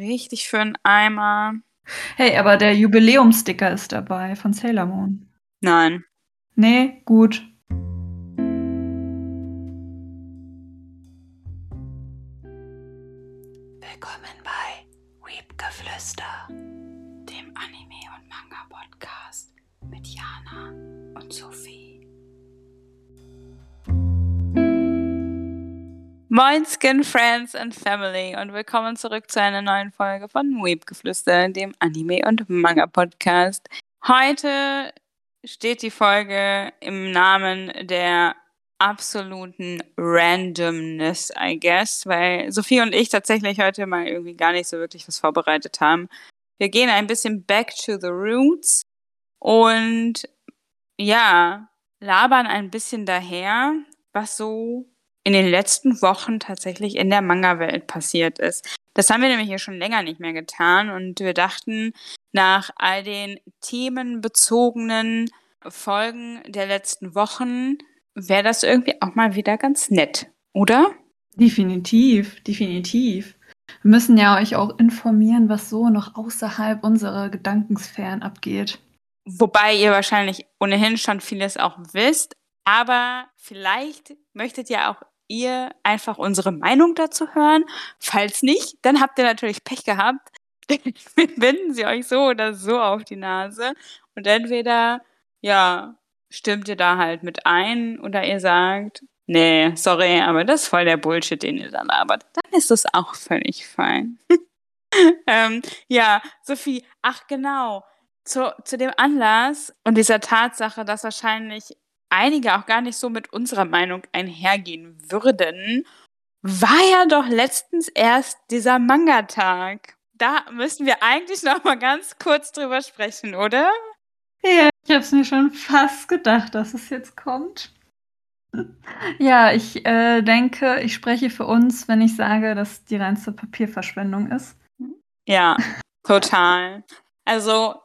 richtig für einen Eimer. Hey, aber der Jubiläumsticker ist dabei von Sailor Moon. Nein. Nee, gut. Moin Skin Friends and Family und willkommen zurück zu einer neuen Folge von Weepgeflüster, dem Anime- und Manga-Podcast. Heute steht die Folge im Namen der absoluten Randomness, I guess, weil Sophie und ich tatsächlich heute mal irgendwie gar nicht so wirklich was vorbereitet haben. Wir gehen ein bisschen back to the roots und ja, labern ein bisschen daher, was so in den letzten Wochen tatsächlich in der Manga-Welt passiert ist. Das haben wir nämlich hier schon länger nicht mehr getan und wir dachten, nach all den themenbezogenen Folgen der letzten Wochen wäre das irgendwie auch mal wieder ganz nett, oder? Definitiv, definitiv. Wir müssen ja euch auch informieren, was so noch außerhalb unserer Gedankensphären abgeht. Wobei ihr wahrscheinlich ohnehin schon vieles auch wisst, aber vielleicht möchtet ja auch ihr einfach unsere Meinung dazu hören. Falls nicht, dann habt ihr natürlich Pech gehabt. Wir binden sie euch so oder so auf die Nase. Und entweder, ja, stimmt ihr da halt mit ein oder ihr sagt, nee, sorry, aber das ist voll der Bullshit, den ihr da labert. Dann ist das auch völlig fein. ähm, ja, Sophie, ach genau, zu, zu dem Anlass und dieser Tatsache, dass wahrscheinlich einige auch gar nicht so mit unserer Meinung einhergehen würden, war ja doch letztens erst dieser Manga-Tag. Da müssen wir eigentlich noch mal ganz kurz drüber sprechen, oder? Ja, ich habe es mir schon fast gedacht, dass es jetzt kommt. Ja, ich äh, denke, ich spreche für uns, wenn ich sage, dass die reinste Papierverschwendung ist. Ja, total. Also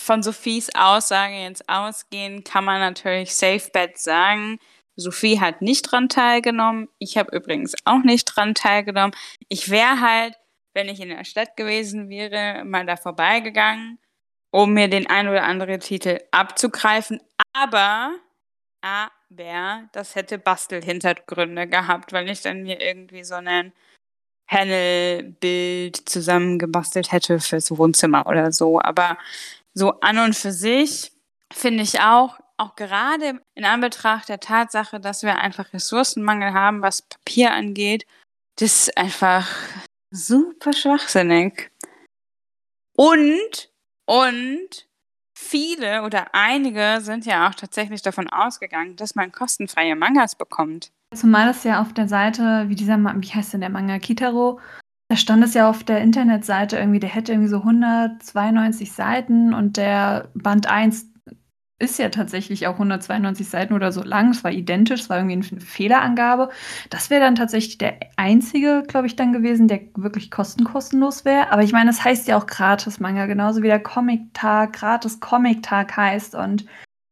von Sophies Aussage jetzt ausgehen, kann man natürlich Safe Bet sagen. Sophie hat nicht dran teilgenommen. Ich habe übrigens auch nicht dran teilgenommen. Ich wäre halt, wenn ich in der Stadt gewesen wäre, mal da vorbeigegangen, um mir den ein oder anderen Titel abzugreifen. Aber, aber, das hätte Bastelhintergründe gehabt, weil ich dann mir irgendwie so einen Panel-Bild zusammengebastelt hätte fürs Wohnzimmer oder so. Aber so an und für sich finde ich auch, auch gerade in Anbetracht der Tatsache, dass wir einfach Ressourcenmangel haben, was Papier angeht, das ist einfach super schwachsinnig. Und, und viele oder einige sind ja auch tatsächlich davon ausgegangen, dass man kostenfreie Mangas bekommt. Zumal es ja auf der Seite, wie dieser, wie heißt denn der Manga Kitaro, da stand es ja auf der Internetseite irgendwie, der hätte irgendwie so 192 Seiten und der Band 1 ist ja tatsächlich auch 192 Seiten oder so lang. Es war identisch, es war irgendwie eine Fehlerangabe. Das wäre dann tatsächlich der einzige, glaube ich, dann gewesen, der wirklich kostenkostenlos wäre. Aber ich meine, das heißt ja auch Gratis-Manga, genauso wie der Comic-Tag Gratis-Comic-Tag heißt. Und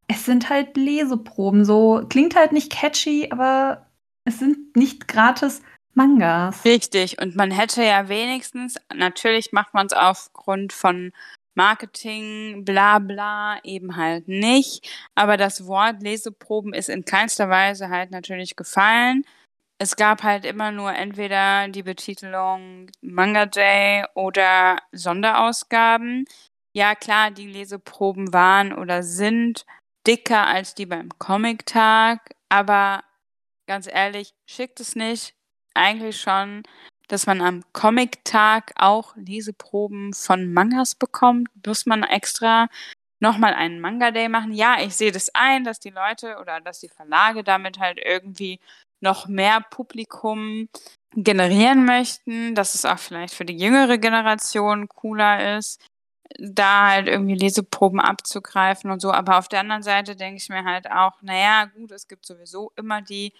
es sind halt Leseproben. So klingt halt nicht catchy, aber es sind nicht gratis Mangas. Richtig. Und man hätte ja wenigstens, natürlich macht man es aufgrund von Marketing, bla bla, eben halt nicht. Aber das Wort Leseproben ist in keinster Weise halt natürlich gefallen. Es gab halt immer nur entweder die Betitelung Manga Day oder Sonderausgaben. Ja, klar, die Leseproben waren oder sind dicker als die beim Comic-Tag, aber ganz ehrlich, schickt es nicht, eigentlich schon, dass man am Comic-Tag auch Leseproben von Mangas bekommt? Muss man extra nochmal einen Manga-Day machen? Ja, ich sehe das ein, dass die Leute oder dass die Verlage damit halt irgendwie noch mehr Publikum generieren möchten, dass es auch vielleicht für die jüngere Generation cooler ist, da halt irgendwie Leseproben abzugreifen und so. Aber auf der anderen Seite denke ich mir halt auch, naja, gut, es gibt sowieso immer die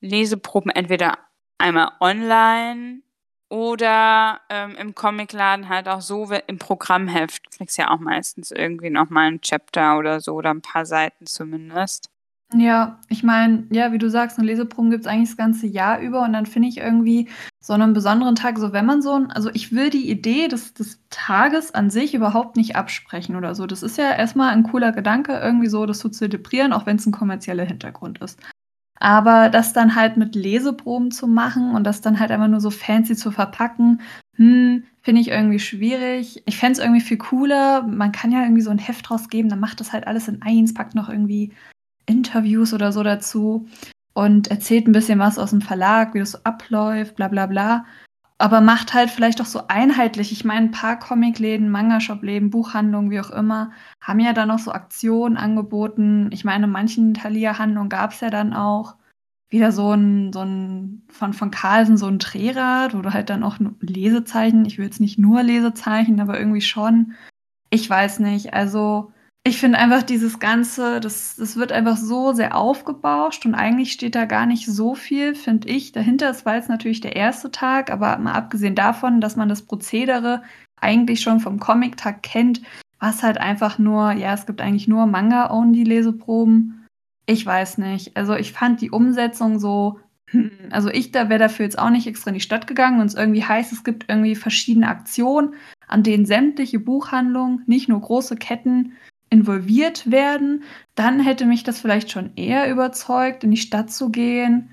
Leseproben entweder einmal online oder ähm, im Comicladen halt auch so im Programmheft. Kriegst ja auch meistens irgendwie nochmal ein Chapter oder so oder ein paar Seiten zumindest. Ja, ich meine, ja, wie du sagst, 'ne Leseproben gibt's eigentlich das ganze Jahr über und dann finde ich irgendwie so 'nem besonderen Tag so wenn man so 'n also, ich will die Idee des des Tages an sich überhaupt nicht absprechen oder so. Das ist ja erst mal 'n cooler Gedanke, irgendwie so das zu zelebrieren, auch wenn's 'n kommerzieller Hintergrund ist. Aber das dann halt mit Leseproben zu machen und das dann halt einfach nur so fancy zu verpacken, hm, finde ich irgendwie schwierig. Ich fände es irgendwie viel cooler. Man kann ja irgendwie so 'n Heft rausgeben, dann macht das halt alles in eins, packt noch irgendwie Interviews oder so dazu und erzählt ein bisschen was aus dem Verlag, wie das so abläuft, bla bla bla. Aber macht halt vielleicht auch so einheitlich. Ich meine, ein paar Comicläden, Manga-Shop-Läden, Buchhandlungen, wie auch immer, haben ja dann noch so Aktionen angeboten. Ich meine, in manchen Thalia-Handlungen gab es ja dann auch wieder so ein, so ein von, von Carlsen so ein Drehrad, du halt dann auch Lesezeichen, ich will jetzt nicht nur Lesezeichen, aber irgendwie schon. Ich weiß nicht. Also ich finde einfach dieses Ganze, das, das wird einfach so sehr aufgebauscht und eigentlich steht da gar nicht so viel, finde ich, dahinter. Es war jetzt natürlich der erste Tag, aber mal abgesehen davon, dass man das Prozedere eigentlich schon vom Comic-Tag kennt, war es halt einfach nur, ja, es gibt eigentlich nur Manga-Only-Leseproben. Ich weiß nicht. Also ich fand die Umsetzung so, hm, also ich da wäre dafür jetzt auch nicht extra in die Stadt gegangen und es irgendwie heißt, es gibt irgendwie verschiedene Aktionen, an denen sämtliche Buchhandlungen, nicht nur große Ketten, involviert werden, dann hätte mich das vielleicht schon eher überzeugt, in die Stadt zu gehen.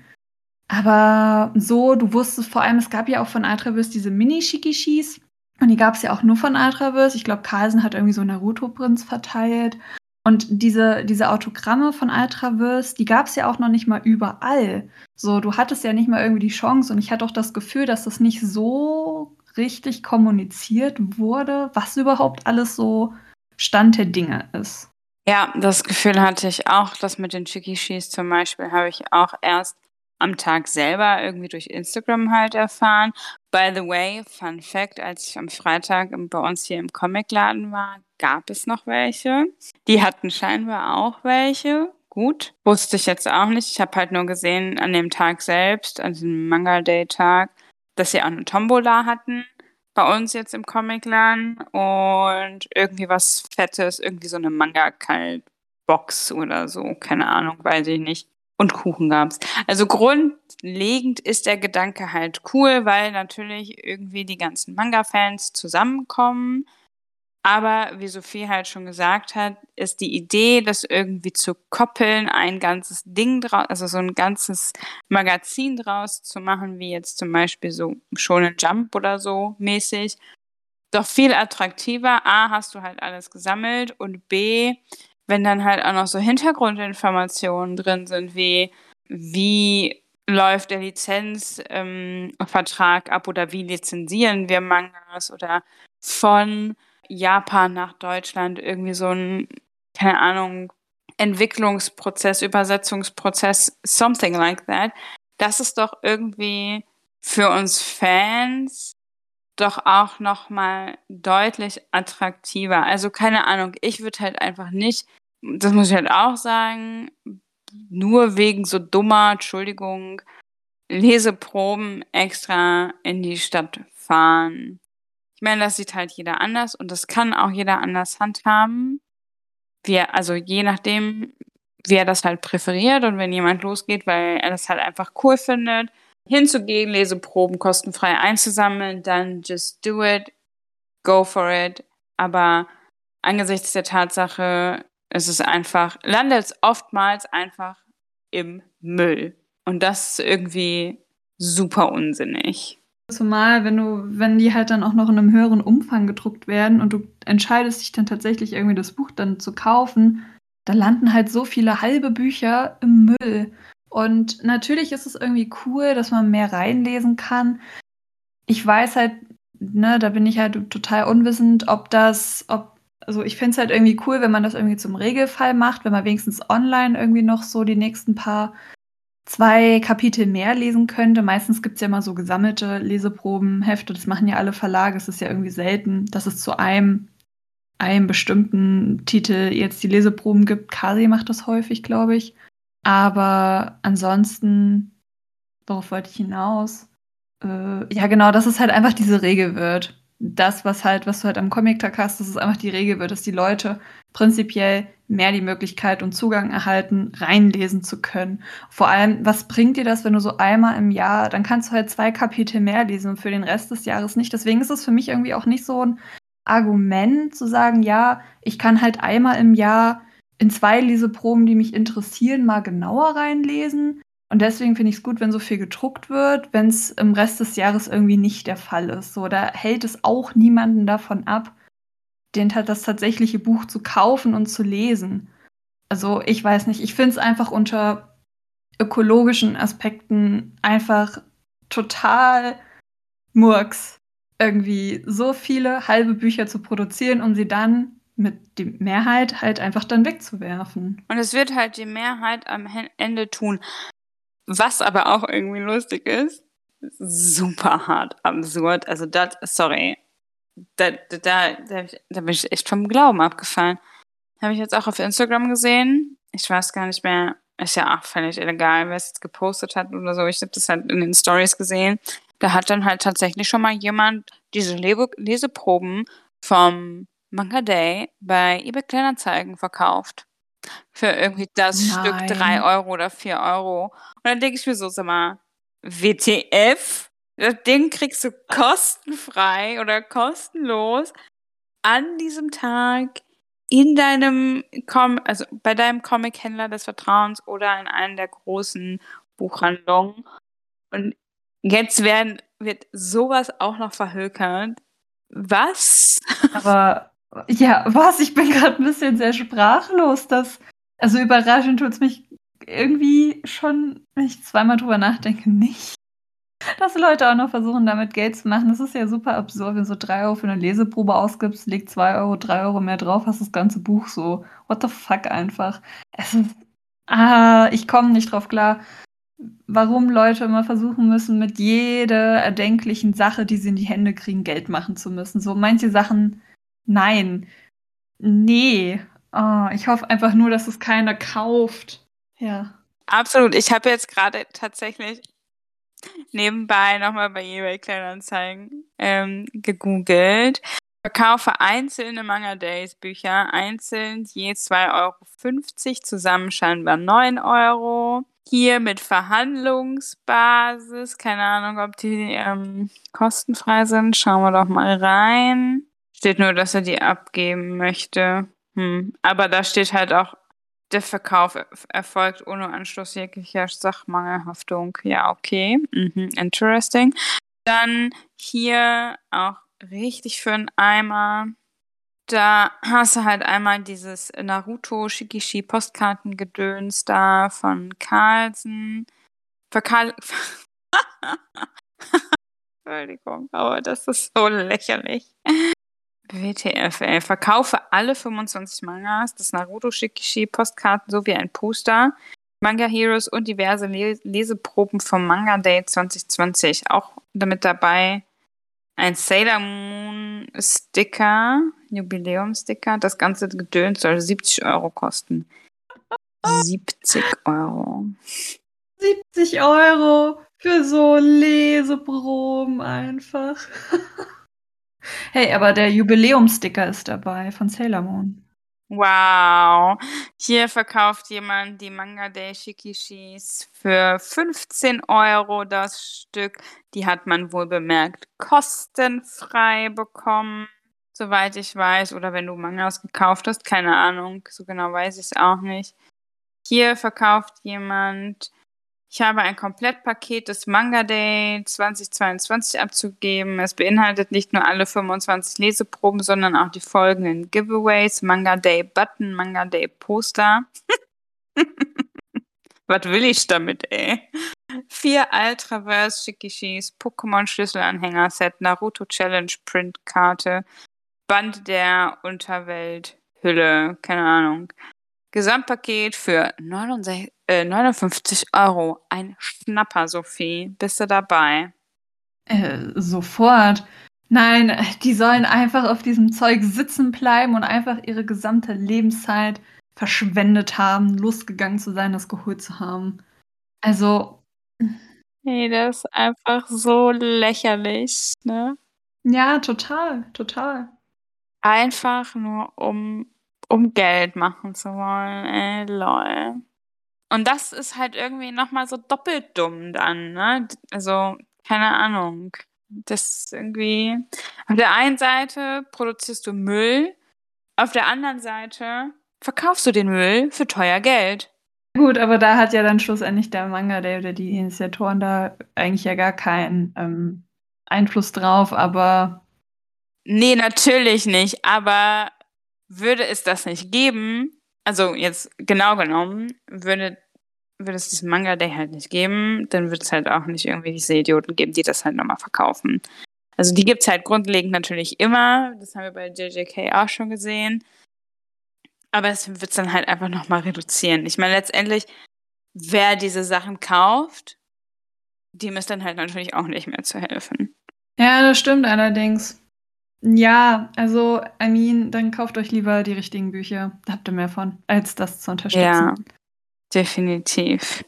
Aber so, du wusstest vor allem, es gab ja auch von Ultraverse diese Mini-Shikishis. Und die gab es ja auch nur von Ultraverse. Ich glaube, Carlsen hat irgendwie so Naruto-Prints verteilt. Und diese, diese Autogramme von Ultraverse, die gab es ja auch noch nicht mal überall. So, du hattest ja nicht mal irgendwie die Chance. Und ich hatte auch das Gefühl, dass das nicht so richtig kommuniziert wurde, was überhaupt alles so Stand der Dinge ist. Ja, das Gefühl hatte ich auch. Das mit den Chikishis zum Beispiel habe ich auch erst am Tag selber irgendwie durch Instagram halt erfahren. By the way, Fun Fact, als ich am Freitag bei uns hier im Comicladen war, gab es noch welche. Die hatten scheinbar auch welche. Gut, wusste ich jetzt auch nicht. Ich habe halt nur gesehen an dem Tag selbst, an diesem Manga Day Tag, dass sie auch eine Tombola hatten bei uns jetzt im Comicladen und irgendwie was Fettes, irgendwie so eine Manga-Kalt-Box oder so, keine Ahnung, weiß ich nicht. Und Kuchen gab's. Also grundlegend ist der Gedanke halt cool, weil natürlich irgendwie die ganzen Manga-Fans zusammenkommen aber wie Sophie halt schon gesagt hat, ist die Idee, das irgendwie zu koppeln, ein ganzes Ding draus, also so ein ganzes Magazin draus zu machen, wie jetzt zum Beispiel so Shonen Jump oder so mäßig, doch viel attraktiver. A, hast du halt alles gesammelt und B, wenn dann halt auch noch so Hintergrundinformationen drin sind, wie wie läuft der Lizenzvertrag ähm, ab oder wie lizenzieren wir Mangas oder von Japan nach Deutschland irgendwie so ein, keine Ahnung, Entwicklungsprozess, Übersetzungsprozess, something like that. Das ist doch irgendwie für uns Fans doch auch nochmal deutlich attraktiver. Also keine Ahnung, ich würde halt einfach nicht, das muss ich halt auch sagen, nur wegen so dummer, Entschuldigung, Leseproben extra in die Stadt fahren. Ich meine, das sieht halt jeder anders und das kann auch jeder anders handhaben. Wir, also je nachdem, wie er das halt präferiert und wenn jemand losgeht, weil er das halt einfach cool findet, hinzugehen, Leseproben kostenfrei einzusammeln, dann just do it, go for it. Aber angesichts der Tatsache, es ist einfach, landet es oftmals einfach im Müll. Und das ist irgendwie super unsinnig. Zumal, wenn du, wenn die halt dann auch noch in einem höheren Umfang gedruckt werden und du entscheidest dich dann tatsächlich irgendwie das Buch dann zu kaufen, da landen halt so viele halbe Bücher im Müll. Und natürlich ist es irgendwie cool, dass man mehr reinlesen kann. Ich weiß halt, ne, da bin ich halt total unwissend, ob das, ob, also ich finde es halt irgendwie cool, wenn man das irgendwie zum Regelfall macht, wenn man wenigstens online irgendwie noch so die nächsten paar zwei Kapitel mehr lesen könnte. Meistens gibt es ja immer so gesammelte Leseprobenhefte. Das machen ja alle Verlage. Es ist ja irgendwie selten, dass es zu einem, einem bestimmten Titel jetzt die Leseproben gibt. Kasi macht das häufig, glaube ich. Aber ansonsten, worauf wollte ich hinaus? Äh, ja, genau, dass es halt einfach diese Regel wird. Das, was halt, was du halt am Comic-Tag hast, dass es einfach die Regel wird, dass die Leute prinzipiell mehr die Möglichkeit und Zugang erhalten, reinlesen zu können. Vor allem, was bringt dir das, wenn du so einmal im Jahr, dann kannst du halt zwei Kapitel mehr lesen und für den Rest des Jahres nicht. Deswegen ist es für mich irgendwie auch nicht so ein Argument zu sagen, ja, ich kann halt einmal im Jahr in zwei Leseproben, die mich interessieren, mal genauer reinlesen. Und deswegen finde ich es gut, wenn so viel gedruckt wird, wenn es im Rest des Jahres irgendwie nicht der Fall ist. So, da hält es auch niemanden davon ab, den das tatsächliche Buch zu kaufen und zu lesen. Also ich weiß nicht, ich finde es einfach unter ökologischen Aspekten einfach total Murks, irgendwie so viele halbe Bücher zu produzieren, um sie dann mit der Mehrheit halt einfach dann wegzuwerfen. Und es wird halt die Mehrheit am Ende tun. Was aber auch irgendwie lustig ist, super hart absurd. Also das, sorry, da, da, da, da, bin ich echt vom Glauben abgefallen. Habe ich jetzt auch auf Instagram gesehen. Ich weiß gar nicht mehr, ist ja auch völlig egal, wer es jetzt gepostet hat oder so. Ich habe das halt in den Stories gesehen. Da hat dann halt tatsächlich schon mal jemand diese Leseproben vom Manga Day bei eBay Kleinanzeigen verkauft für irgendwie das Nein. Stück 3 Euro oder 4 Euro. Und dann denke ich mir so, sag mal, WTF? Das Ding kriegst du kostenfrei oder kostenlos an diesem Tag in deinem Com also bei deinem Comic-Händler des Vertrauens oder in einer der großen Buchhandlungen. Und jetzt werden, wird sowas auch noch verhökert. Was? Aber ja, was? Ich bin gerade ein bisschen sehr sprachlos. Das, also überraschend tut es mich irgendwie schon, wenn ich zweimal drüber nachdenke, nicht. Dass Leute auch noch versuchen, damit Geld zu machen. Das ist ja super absurd, wenn du so drei Euro für eine Leseprobe ausgibst, leg zwei Euro, drei Euro mehr drauf, hast das ganze Buch so. What the fuck einfach. Es ist. Ah, ich komme nicht drauf klar, warum Leute immer versuchen müssen, mit jeder erdenklichen Sache, die sie in die Hände kriegen, Geld machen zu müssen. So manche Sachen Nein. Nee. Oh, ich hoffe einfach nur, dass es keiner kauft. Ja. Absolut. Ich habe jetzt gerade tatsächlich nebenbei nochmal bei eBay Kleinanzeigen ähm, gegoogelt. Verkaufe einzelne Manga Days Bücher, einzeln je 2,50 Euro, zusammen scheinbar 9 Euro. Hier mit Verhandlungsbasis, keine Ahnung, ob die ähm, kostenfrei sind. Schauen wir doch mal rein. Steht nur, dass er die abgeben möchte. Hm. Aber da steht halt auch, der Verkauf erfolgt ohne Anschluss jeglicher Sachmangelhaftung. Ja, okay. Mhm. Interesting. Dann hier auch richtig für einen Eimer. Da hast du halt einmal dieses Naruto Shikishi Postkartengedöns da von Carlsen. Verkal Entschuldigung, aber das ist so lächerlich. WTF, ey. Verkaufe alle 25 Mangas, das Naruto Shikishi, Postkarten sowie ein Poster, Manga Heroes und diverse Leseproben vom Manga Day 2020. Auch damit dabei ein Sailor Moon Sticker, Jubiläum Sticker. Das ganze Gedöns soll 70 Euro kosten. 70 Euro. 70 Euro für so Leseproben einfach. Hey, aber der Jubiläumsticker ist dabei von Sailor Moon. Wow. Hier verkauft jemand die Manga Day Shikishis für 15 Euro das Stück. Die hat man wohl bemerkt kostenfrei bekommen, soweit ich weiß. Oder wenn du Mangas gekauft hast, keine Ahnung. So genau weiß ich es auch nicht. Hier verkauft jemand ich habe ein Komplettpaket des Manga Day 2022 abzugeben. Es beinhaltet nicht nur alle 25 Leseproben, sondern auch die folgenden Giveaways: Manga Day Button, Manga Day Poster. Was will ich damit, ey? Vier Ultraverse Shikishis, Pokémon Schlüsselanhänger Set, Naruto Challenge Printkarte, Band der Unterwelt, Hülle, keine Ahnung. Gesamtpaket für 69, äh, 59 Euro. Ein Schnapper, Sophie. Bist du dabei? Äh, sofort. Nein, die sollen einfach auf diesem Zeug sitzen bleiben und einfach ihre gesamte Lebenszeit verschwendet haben, losgegangen zu sein, das geholt zu haben. Also. Nee, das ist einfach so lächerlich, ne? Ja, total, total. Einfach nur um, um Geld machen zu wollen. Ey, lol. Und das ist halt irgendwie nochmal so doppelt dumm dann, ne? Also, keine Ahnung. Das ist irgendwie. Auf der einen Seite produzierst du Müll, auf der anderen Seite verkaufst du den Müll für teuer Geld. Gut, aber da hat ja dann schlussendlich der Manga, der oder die Initiatoren da eigentlich ja gar keinen ähm, Einfluss drauf, aber. Nee, natürlich nicht, aber würde es das nicht geben, also jetzt genau genommen, würde, würde es diesen Manga Day halt nicht geben, dann würde es halt auch nicht irgendwie diese Idioten geben, die das halt nochmal verkaufen. Also die gibt es halt grundlegend natürlich immer, das haben wir bei JJK auch schon gesehen. Aber es wird es dann halt einfach nochmal reduzieren. Ich meine, letztendlich, wer diese Sachen kauft, dem ist dann halt natürlich auch nicht mehr zu helfen. Ja, das stimmt allerdings. Ja, also, I mean, dann kauft euch lieber die richtigen Bücher. Da habt ihr mehr von, als das zu unterstützen. Ja, definitiv.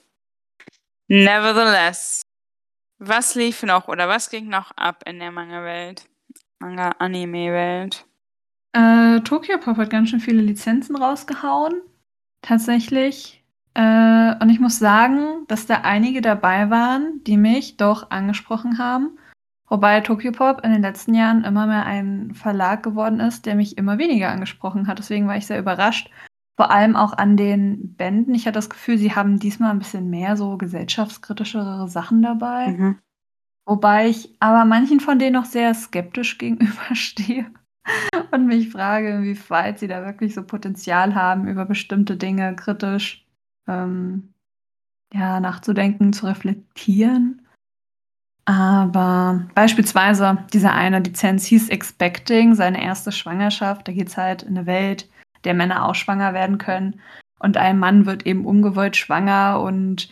Nevertheless, was lief noch oder was ging noch ab in der Manga-Welt? Manga-Anime-Welt? Äh, Tokyo Pop hat ganz schön viele Lizenzen rausgehauen. Tatsächlich. Äh, und ich muss sagen, dass da einige dabei waren, die mich doch angesprochen haben. Wobei Tokyo Pop in den letzten Jahren immer mehr ein Verlag geworden ist, der mich immer weniger angesprochen hat. Deswegen war ich sehr überrascht. Vor allem auch an den Bänden. Ich hatte das Gefühl, sie haben diesmal ein bisschen mehr so gesellschaftskritischere Sachen dabei. Mhm. Wobei ich aber manchen von denen noch sehr skeptisch gegenüberstehe und mich frage, inwieweit sie da wirklich so Potenzial haben, über bestimmte Dinge kritisch ähm, ja, nachzudenken, zu reflektieren. Aber beispielsweise diese eine Lizenz hieß Expecting, seine erste Schwangerschaft. Da geht es halt in eine Welt, der Männer auch schwanger werden können. Und ein Mann wird eben ungewollt schwanger und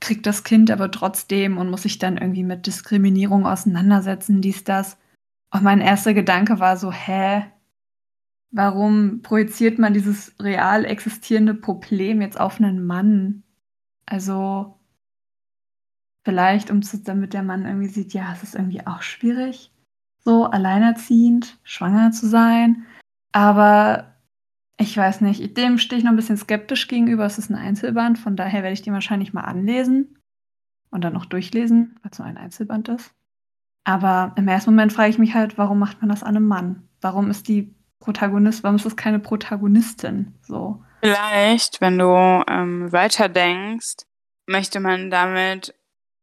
kriegt das Kind aber trotzdem und muss sich dann irgendwie mit Diskriminierung auseinandersetzen, dies, das. Und mein erster Gedanke war so, hä? Warum projiziert man dieses real existierende Problem jetzt auf einen Mann? Also, vielleicht, um zu, damit der Mann irgendwie sieht, ja, es ist irgendwie auch schwierig, so alleinerziehend, schwanger zu sein. Aber ich weiß nicht, dem stehe ich noch ein bisschen skeptisch gegenüber. Es ist ein Einzelband, von daher werde ich den wahrscheinlich mal anlesen und dann noch durchlesen, weil es nur ein Einzelband ist. Aber im ersten Moment frage ich mich halt, warum macht man das an einem Mann? Warum ist die Protagonist, warum ist das keine Protagonistin? So. Vielleicht, wenn du ähm, weiterdenkst, möchte man damit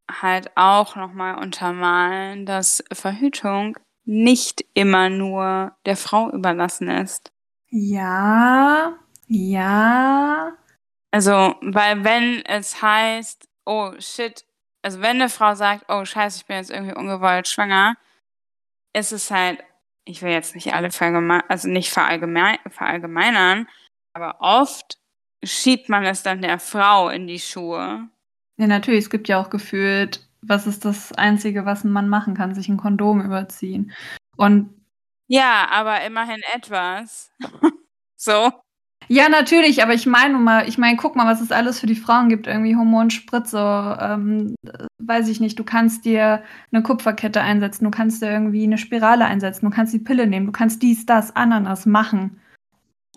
halt auch nochmal untermalen, dass Verhütung nicht immer nur der Frau überlassen ist. Ja, ja. Also, weil wenn es heißt, oh shit, also wenn eine Frau sagt, oh scheiße, ich bin jetzt irgendwie ungewollt schwanger, ist es halt, ich will jetzt nicht alle verallgemein, also nicht verallgemein, verallgemeinern, aber oft schiebt man es dann der Frau in die Schuhe. Ja, natürlich, es gibt ja auch gefühlt, was ist das Einzige, was ein Mann machen kann, sich ein Kondom überziehen. Und ja, aber immerhin etwas. so. Ja, natürlich, aber ich meine mal, ich meine, guck mal, was es alles für die Frauen gibt. Irgendwie Hormonspritze, ähm, weiß ich nicht, du kannst dir eine Kupferkette einsetzen, du kannst dir irgendwie eine Spirale einsetzen, du kannst die Pille nehmen, du kannst dies, das, Ananas machen.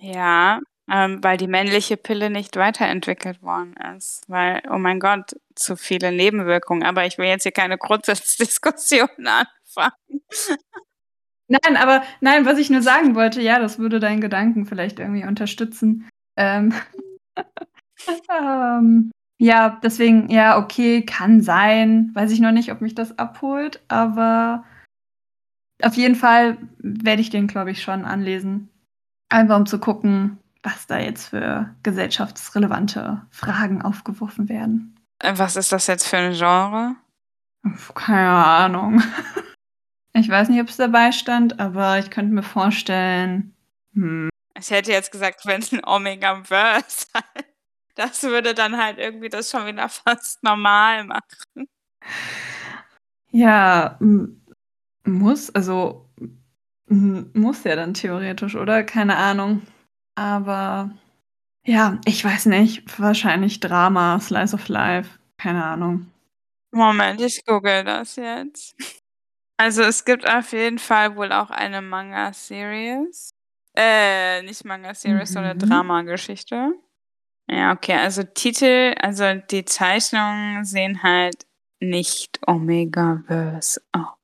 Ja, ähm, weil die männliche Pille nicht weiterentwickelt worden ist. Weil, oh mein Gott, zu viele Nebenwirkungen. Aber ich will jetzt hier keine Grundsatzdiskussion anfangen. Nein, aber nein, was ich nur sagen wollte, ja, das würde deinen Gedanken vielleicht irgendwie unterstützen. Ähm, ähm, ja, deswegen, ja, okay, kann sein. Weiß ich noch nicht, ob mich das abholt, aber auf jeden Fall werde ich den, glaube ich, schon anlesen. Einfach um zu gucken, was da jetzt für gesellschaftsrelevante Fragen aufgeworfen werden. Was ist das jetzt für ein Genre? Keine Ahnung. Ich weiß nicht, ob es dabei stand, aber ich könnte mir vorstellen. Hm. Ich hätte jetzt gesagt, wenn es ein Omega-Verse. Das würde dann halt irgendwie das schon wieder fast normal machen. Ja, muss, also muss ja dann theoretisch, oder? Keine Ahnung. Aber ja, ich weiß nicht. Wahrscheinlich Drama, Slice of Life. Keine Ahnung. Moment, ich google das jetzt. Also es gibt auf jeden Fall wohl auch eine Manga-Series. Äh, nicht Manga-Series, mhm. sondern Drama-Geschichte. Ja, okay, also Titel, also die Zeichnungen sehen halt nicht Omega-Verse aus.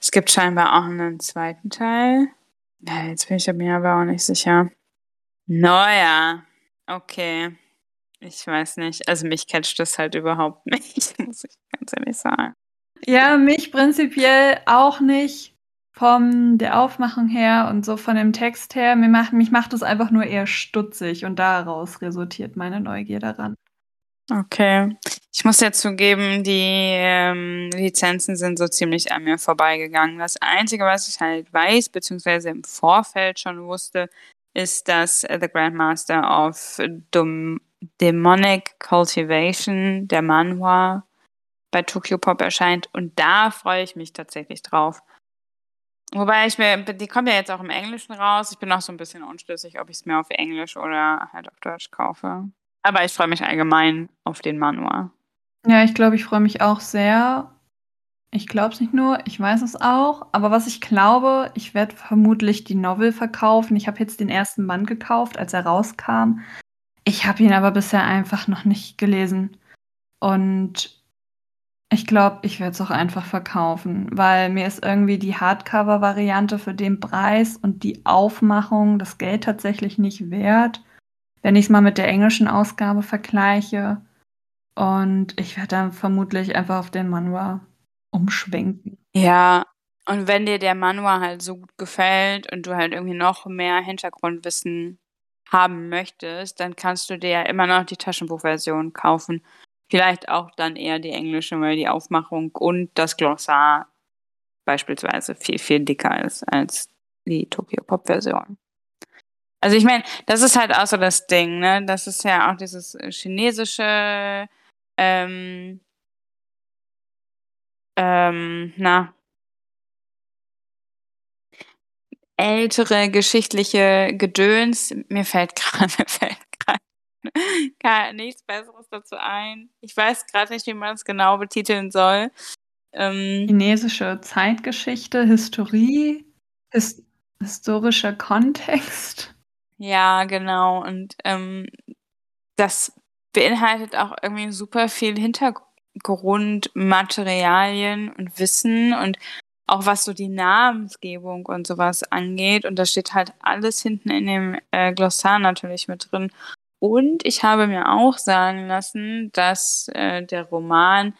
Es gibt scheinbar auch einen zweiten Teil. Ja, jetzt bin ich mir aber auch nicht sicher. Naja, okay. Ich weiß nicht. Also mich catcht das halt überhaupt nicht, muss ich ganz ehrlich sagen. Ja, mich prinzipiell auch nicht von der Aufmachung her und so von dem Text her. Mir macht, mich macht es einfach nur eher stutzig und daraus resultiert meine Neugier daran. Okay. Ich muss ja zugeben, die ähm, Lizenzen sind so ziemlich an mir vorbeigegangen. Das Einzige, was ich halt weiß, beziehungsweise im Vorfeld schon wusste, ist, dass The Grandmaster of Dom Demonic Cultivation, der Manhwa, bei Tokyo Pop erscheint. Und da freue ich mich tatsächlich drauf. Wobei ich mir, die kommt ja jetzt auch im Englischen raus. Ich bin auch so ein bisschen unschlüssig, ob ich es mir auf Englisch oder halt auf Deutsch kaufe. Aber ich freue mich allgemein auf den Manual. Ja, ich glaube, ich freue mich auch sehr. Ich glaube es nicht nur, ich weiß es auch. Aber was ich glaube, ich werde vermutlich die Novel verkaufen. Ich habe jetzt den ersten Band gekauft, als er rauskam. Ich habe ihn aber bisher einfach noch nicht gelesen. Und ich glaube, ich werde es auch einfach verkaufen, weil mir ist irgendwie die Hardcover-Variante für den Preis und die Aufmachung das Geld tatsächlich nicht wert, wenn ich es mal mit der englischen Ausgabe vergleiche. Und ich werde dann vermutlich einfach auf den Manual umschwenken. Ja, und wenn dir der Manual halt so gut gefällt und du halt irgendwie noch mehr Hintergrundwissen haben möchtest, dann kannst du dir ja immer noch die Taschenbuchversion kaufen. Vielleicht auch dann eher die englische, weil die Aufmachung und das Glossar beispielsweise viel, viel dicker ist als die Tokyo Pop Version. Also ich meine, das ist halt auch so das Ding, ne? Das ist ja auch dieses chinesische, ähm, ähm, na, ältere geschichtliche Gedöns. Mir fällt gerade, fällt nichts Besseres dazu ein. Ich weiß gerade nicht, wie man es genau betiteln soll. Ähm, Chinesische Zeitgeschichte, Historie, his historischer Kontext. Ja, genau. Und ähm, das beinhaltet auch irgendwie super viel Hintergrundmaterialien und Wissen und auch was so die Namensgebung und sowas angeht. Und da steht halt alles hinten in dem äh, Glossar natürlich mit drin. Und ich habe mir auch sagen lassen, dass äh, der Roman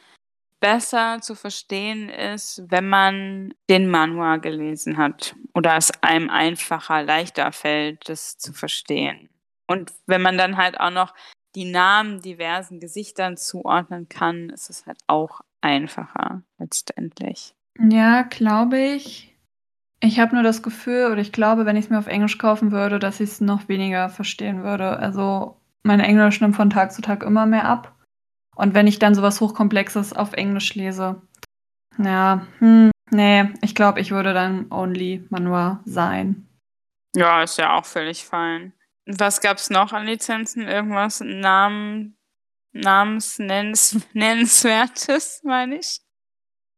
besser zu verstehen ist, wenn man den Manual gelesen hat oder es einem einfacher, leichter fällt, das zu verstehen. Und wenn man dann halt auch noch die Namen diversen Gesichtern zuordnen kann, ist es halt auch einfacher letztendlich. Ja, glaube ich. Ich habe nur das Gefühl, oder ich glaube, wenn ich es mir auf Englisch kaufen würde, dass ich es noch weniger verstehen würde. Also mein Englisch nimmt von Tag zu Tag immer mehr ab. Und wenn ich dann sowas Hochkomplexes auf Englisch lese, ja, hm, nee, ich glaube, ich würde dann Only Manua sein. Ja, ist ja auch völlig fein. Was gab's noch an Lizenzen? Irgendwas Namen, Namensnennenswertes, meine ich?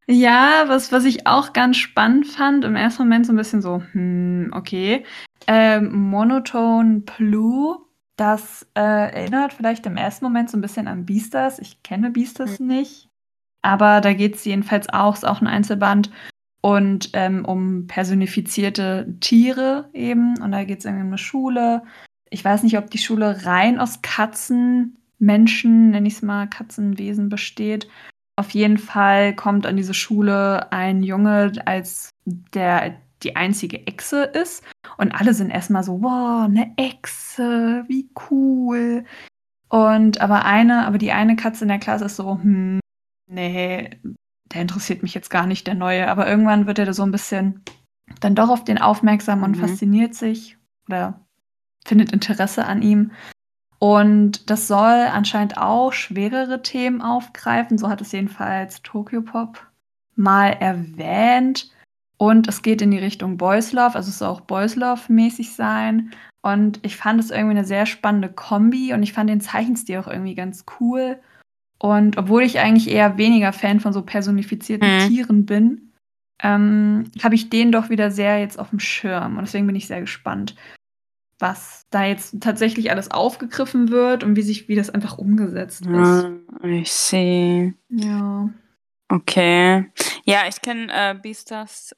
Ja, was, was ich auch ganz spannend fand, im ersten Moment so ein bisschen so, hm, okay. Ähm, Monotone Blue, das äh, erinnert vielleicht im ersten Moment so ein bisschen an Beastars. Ich kenne Beastars mhm. nicht, aber da geht es jedenfalls auch, ist auch ein Einzelband und ähm, um personifizierte Tiere eben. Und da geht es irgendwie um eine Schule. Ich weiß nicht, ob die Schule rein aus Katzen, Menschen, nenne ich es mal, Katzenwesen besteht auf jeden Fall kommt an diese Schule ein Junge, als der die einzige Echse ist. Und alle sind erstmal so, wow, eine Echse, wie cool. Und aber eine, aber die eine Katze in der Klasse ist so, hm, nee, der interessiert mich jetzt gar nicht, der neue. Aber irgendwann wird er so ein bisschen dann doch auf den aufmerksam und mhm. fasziniert sich oder findet Interesse an ihm. Und das soll anscheinend auch schwerere Themen aufgreifen. So hat es jedenfalls Tokyo Pop mal erwähnt. Und es geht in die Richtung Boys Love, also es soll auch Boys Love-mäßig sein. Und ich fand es irgendwie eine sehr spannende Kombi und ich fand den Zeichenstil auch irgendwie ganz cool. Und obwohl ich eigentlich eher weniger Fan von so personifizierten mhm. Tieren bin, ähm, habe ich den doch wieder sehr jetzt auf dem Schirm. Und deswegen bin ich sehr gespannt, was da jetzt tatsächlich alles aufgegriffen wird und wie sich, wie das einfach umgesetzt ist. Ah, ich sehe. Ja. Okay. Ja, ich kenne äh, Beastars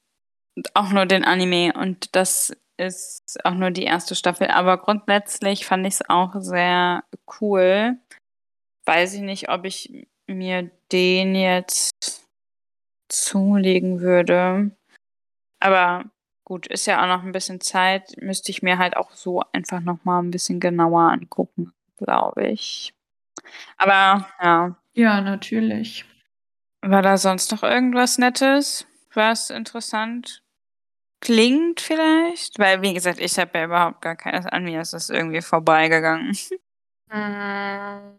auch nur den Anime und das ist auch nur die erste Staffel. Aber grundsätzlich fand ich es auch sehr cool. Weiß ich nicht, ob ich mir den jetzt zulegen würde. Aber gut, ist ja auch noch ein bisschen Zeit. Müsste ich mir halt auch so einfach noch mal ein bisschen genauer angucken, glaube ich. Aber ja. Ja, natürlich. War da sonst noch irgendwas Nettes, was interessant klingt vielleicht? Weil, wie gesagt, ich habe ja überhaupt gar keines an mir. Es ist irgendwie vorbeigegangen. Mm.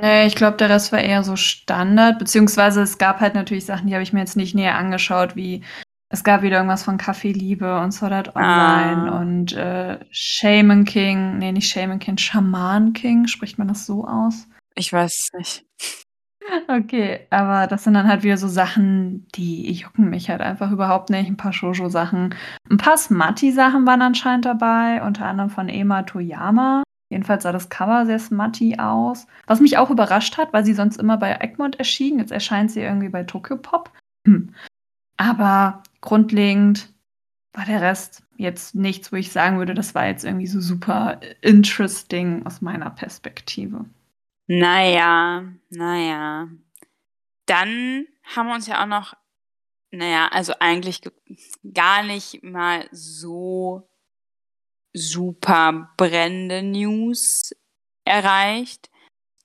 Nee, ich glaube, der Rest war eher so Standard, beziehungsweise es gab halt natürlich Sachen, die habe ich mir jetzt nicht näher angeschaut, wie es gab wieder irgendwas von Café Liebe und Sword Art Online Ah. und äh, Shaman King, nee, nicht Shaman King, Shaman King, spricht man das so aus? Ich weiß es nicht. Okay, aber das sind dann halt wieder so Sachen, die jucken mich halt einfach überhaupt nicht. Ein paar Shoujo-Sachen. Ein paar Smutty-Sachen waren anscheinend dabei, unter anderem von Ema Toyama. Jedenfalls sah das Cover sehr smutty aus. Was mich auch überrascht hat, weil sie sonst immer bei Egmont erschien. Jetzt erscheint sie irgendwie bei Tokyo Pop. Hm. Aber grundlegend war der Rest jetzt nichts, wo ich sagen würde, das war jetzt irgendwie so super interesting aus meiner Perspektive. Naja, naja. Dann haben wir uns ja auch noch, naja, also eigentlich ge- gar nicht mal so super brennende News erreicht.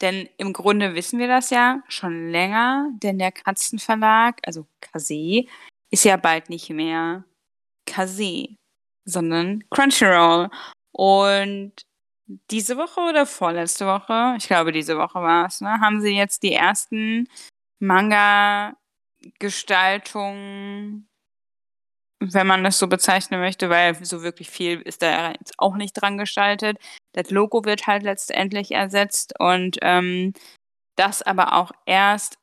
Denn im Grunde wissen wir das ja schon länger, denn der Katzenverlag, also Kase, ist ja bald nicht mehr Kase, sondern Crunchyroll. Und diese Woche oder vorletzte Woche, ich glaube diese Woche war es, ne, haben sie jetzt die ersten Manga-Gestaltungen, wenn man das so bezeichnen möchte, weil so wirklich viel ist da jetzt auch nicht dran gestaltet. Das Logo wird halt letztendlich ersetzt und ähm, das aber auch erst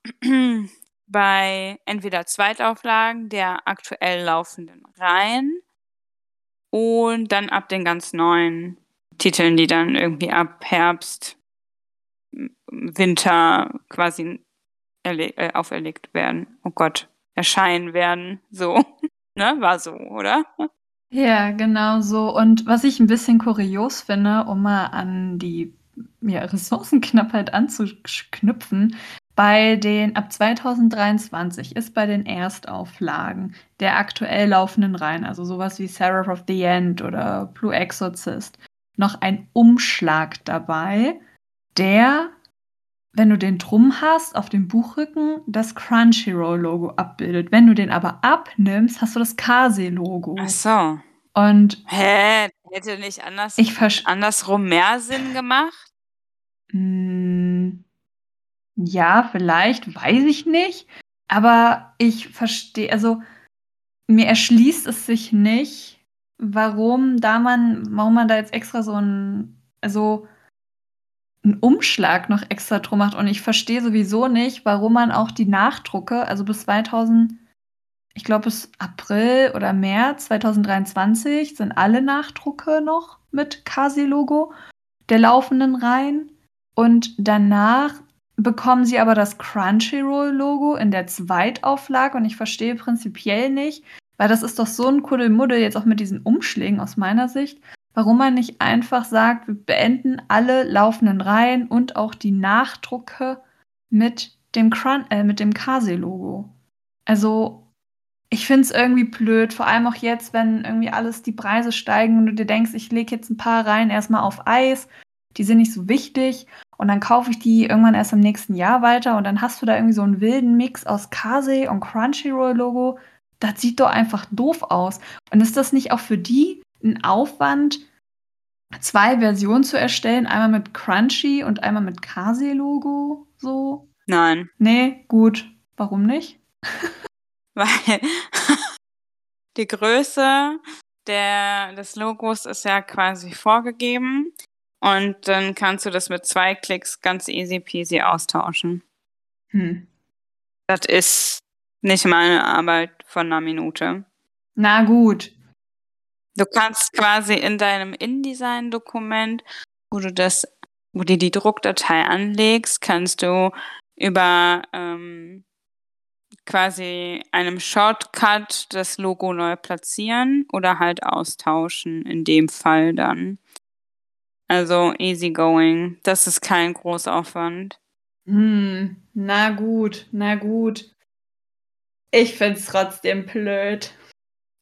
bei entweder Zweitauflagen der aktuell laufenden Reihen und dann ab den ganz neuen Titeln, die dann irgendwie ab Herbst, Winter quasi äh, auferlegt werden. Oh Gott, erscheinen werden. So. ne? War so, oder? Ja, genau so. Und was ich ein bisschen kurios finde, um mal an die ja, Ressourcenknappheit anzuknüpfen, bei den ab 2023 ist bei den Erstauflagen der aktuell laufenden Reihen, also sowas wie Seraph of the End oder Blue Exorcist, noch ein Umschlag dabei, der, wenn du den drum hast, auf dem Buchrücken das Crunchyroll-Logo abbildet. Wenn du den aber abnimmst, hast du das Kase-Logo. Ach so. Und Hä? Hätte nicht anders, ich andersrum mehr Sinn gemacht? Hm, ja, vielleicht, weiß ich nicht. Aber ich verstehe, also mir erschließt es sich nicht, warum da man, warum man da jetzt extra so ein, also einen Umschlag noch extra drum macht. Und ich verstehe sowieso nicht, warum man auch die Nachdrucke, also bis 2000, ich glaube bis April oder März 2023 sind alle Nachdrucke noch mit Kasi-Logo der laufenden Reihen. Und danach bekommen sie aber das Crunchyroll-Logo in der Zweitauflage und ich verstehe prinzipiell nicht, weil das ist doch so ein Kuddelmuddel jetzt auch mit diesen Umschlägen aus meiner Sicht, warum man nicht einfach sagt, wir beenden alle laufenden Reihen und auch die Nachdrucke mit dem, Crun äh, mit dem Kase-Logo. Also, ich finde es irgendwie blöd, vor allem auch jetzt, wenn irgendwie alles die Preise steigen und du dir denkst, ich lege jetzt ein paar Reihen erstmal auf Eis, die sind nicht so wichtig und dann kaufe ich die irgendwann erst im nächsten Jahr weiter und dann hast du da irgendwie so einen wilden Mix aus Kase und Crunchyroll-Logo. Das sieht doch einfach doof aus. Und ist das nicht auch für die ein Aufwand, zwei Versionen zu erstellen? Einmal mit Crunchy und einmal mit Kase-Logo? So? Nein. Nee, gut. Warum nicht? Weil die Größe der, des Logos ist ja quasi vorgegeben. Und dann kannst du das mit zwei Klicks ganz easy peasy austauschen. Hm. Das ist Nicht mal eine Arbeit von einer Minute. Na gut. Du kannst quasi in deinem InDesign-Dokument, wo du das, wo du die Druckdatei anlegst, kannst du über ähm, quasi einem Shortcut das Logo neu platzieren oder halt austauschen, in dem Fall dann. Also easygoing. Das ist kein Großaufwand. Hm, na gut, na gut. Ich find's trotzdem blöd.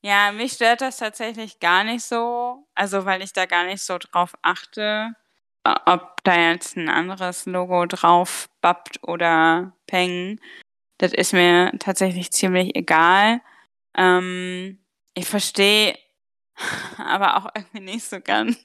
Ja, mich stört das tatsächlich gar nicht so. Also, weil ich da gar nicht so drauf achte, ob da jetzt ein anderes Logo drauf bappt oder peng. Das ist mir tatsächlich ziemlich egal. Ähm, ich verstehe aber auch irgendwie nicht so ganz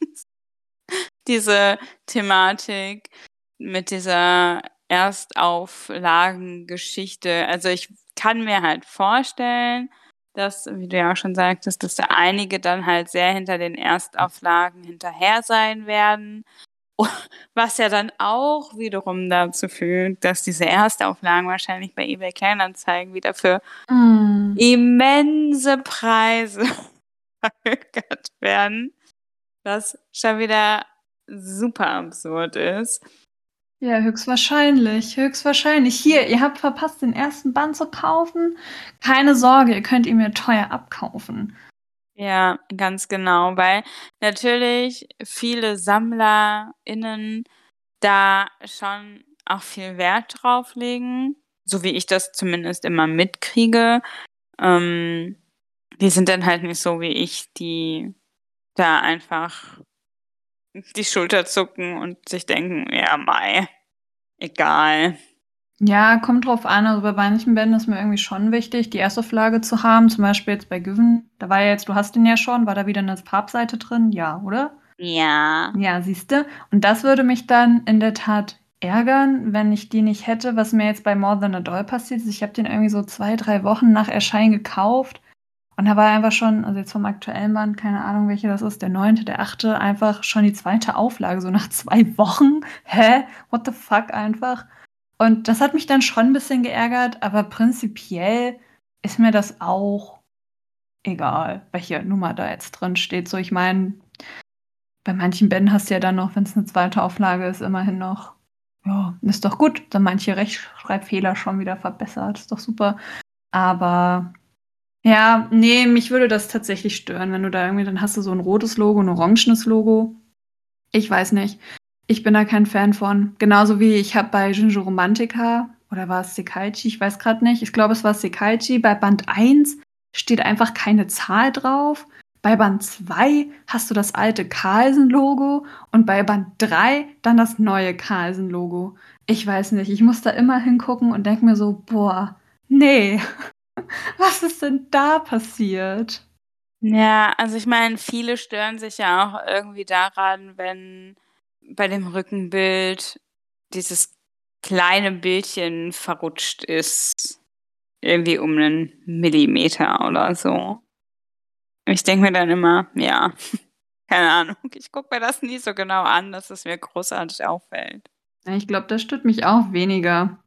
diese Thematik mit dieser Erstauflagengeschichte. Also ich kann mir halt vorstellen, dass, wie du ja auch schon sagtest, dass da einige dann halt sehr hinter den Erstauflagen hinterher sein werden. Was ja dann auch wiederum dazu führt, dass diese Erstauflagen wahrscheinlich bei eBay Kleinanzeigen wieder für mm. immense Preise verhökert werden. Was schon wieder super absurd ist. Ja, höchstwahrscheinlich, höchstwahrscheinlich. Hier, ihr habt verpasst, den ersten Band zu kaufen. Keine Sorge, ihr könnt ihn mir teuer abkaufen. Ja, ganz genau, weil natürlich viele SammlerInnen da schon auch viel Wert drauf legen, so wie ich das zumindest immer mitkriege. Ähm, die sind dann halt nicht so wie ich, die da einfach die Schulter zucken und sich denken, ja, Mai, egal. Ja, kommt drauf an. Also bei manchen Bänden ist mir irgendwie schon wichtig, die Erstauflage zu haben. Zum Beispiel jetzt bei Given. Da war ja jetzt, du hast den ja schon, war da wieder eine Farbseite drin? Ja, oder? Ja. Ja, siehste. Und das würde mich dann in der Tat ärgern, wenn ich die nicht hätte, was mir jetzt bei More Than a Doll passiert ist. Ich habe den irgendwie so zwei, drei Wochen nach Erscheinen gekauft und da war einfach schon, also jetzt vom aktuellen Band, keine Ahnung, welcher das ist, der neunte, der achte, einfach schon die zweite Auflage, so nach zwei Wochen. Hä? What the fuck einfach? Und das hat mich dann schon ein bisschen geärgert, aber prinzipiell ist mir das auch egal, welche Nummer da jetzt drin steht. So, ich meine, bei manchen Bänden hast du ja dann noch, wenn es eine zweite Auflage ist, immerhin noch, ja, ist doch gut, dann manche Rechtschreibfehler schon wieder verbessert, ist doch super. Aber ja, nee, mich würde das tatsächlich stören, wenn du da irgendwie, dann hast du so ein rotes Logo, ein orangenes Logo. Ich weiß nicht. Ich bin da kein Fan von. Genauso wie ich habe bei Jinjo Romantica, oder war es Sekaichi, ich weiß gerade nicht. Ich glaube, es war Sekaichi. Bei Band 1 steht einfach keine Zahl drauf. Bei Band 2 hast du das alte Carlsen-Logo und bei Band 3 dann das neue Carlsen-Logo. Ich weiß nicht, ich muss da immer hingucken und denke mir so, boah, nee, Was ist denn da passiert? Ja, also ich meine, viele stören sich ja auch irgendwie daran, wenn bei dem Rückenbild dieses kleine Bildchen verrutscht ist. Irgendwie um einen Millimeter oder so. Ich denke mir dann immer, ja, keine Ahnung, ich gucke mir das nie so genau an, dass es mir großartig auffällt. Ich glaube, das stört mich auch weniger.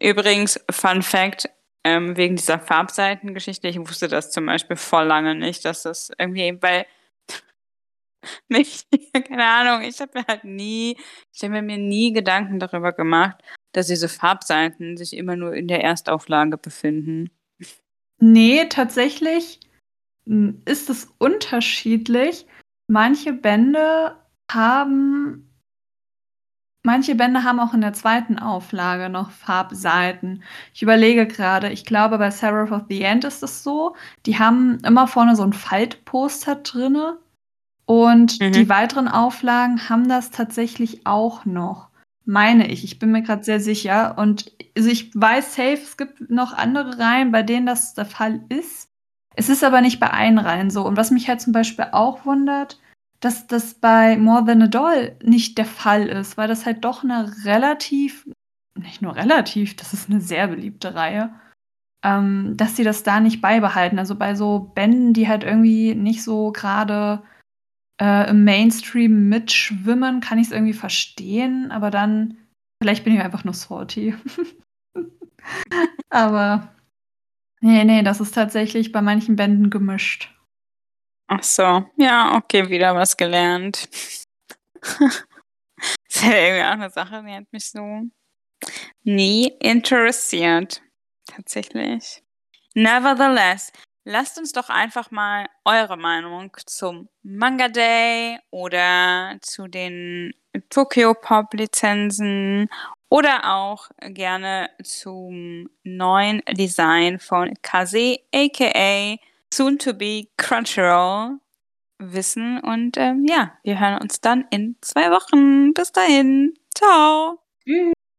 Übrigens, Fun Fact, ähm, wegen dieser Farbseitengeschichte. Ich wusste das zum Beispiel voll lange nicht, dass das irgendwie bei mich, keine Ahnung, ich habe mir halt nie, ich habe mir nie Gedanken darüber gemacht, dass diese Farbseiten sich immer nur in der Erstauflage befinden. Nee, tatsächlich hm, ist es unterschiedlich. Manche Bände haben Manche Bände haben auch in der zweiten Auflage noch Farbseiten. Ich überlege gerade, ich glaube, bei Seraph of the End ist es so, die haben immer vorne so ein Faltposter drinne und mhm. die weiteren Auflagen haben das tatsächlich auch noch. Meine ich. Ich bin mir gerade sehr sicher. Und also ich weiß safe, es gibt noch andere Reihen, bei denen das der Fall ist. Es ist aber nicht bei allen Reihen so. Und was mich halt zum Beispiel auch wundert, dass das bei More Than a Doll nicht der Fall ist, weil das halt doch eine relativ, nicht nur relativ, das ist eine sehr beliebte Reihe, ähm, dass sie das da nicht beibehalten. Also bei so Bänden, die halt irgendwie nicht so gerade äh, im Mainstream mitschwimmen, kann ich es irgendwie verstehen, aber dann, vielleicht bin ich einfach nur salty. aber Nee, nee, das ist tatsächlich bei manchen Bänden gemischt. Ach so, ja, okay, wieder was gelernt. das ist ja irgendwie auch eine Sache, die hat mich so nie interessiert. Tatsächlich. Nevertheless, lasst uns doch einfach mal eure Meinung zum Manga Day oder zu den Tokyo Pop Lizenzen oder auch gerne zum neuen Design von Kaze aka Soon to be Crunchyroll wissen. Und ähm, ja, wir hören uns dann in zwei Wochen. Bis dahin. Ciao. Tschüss.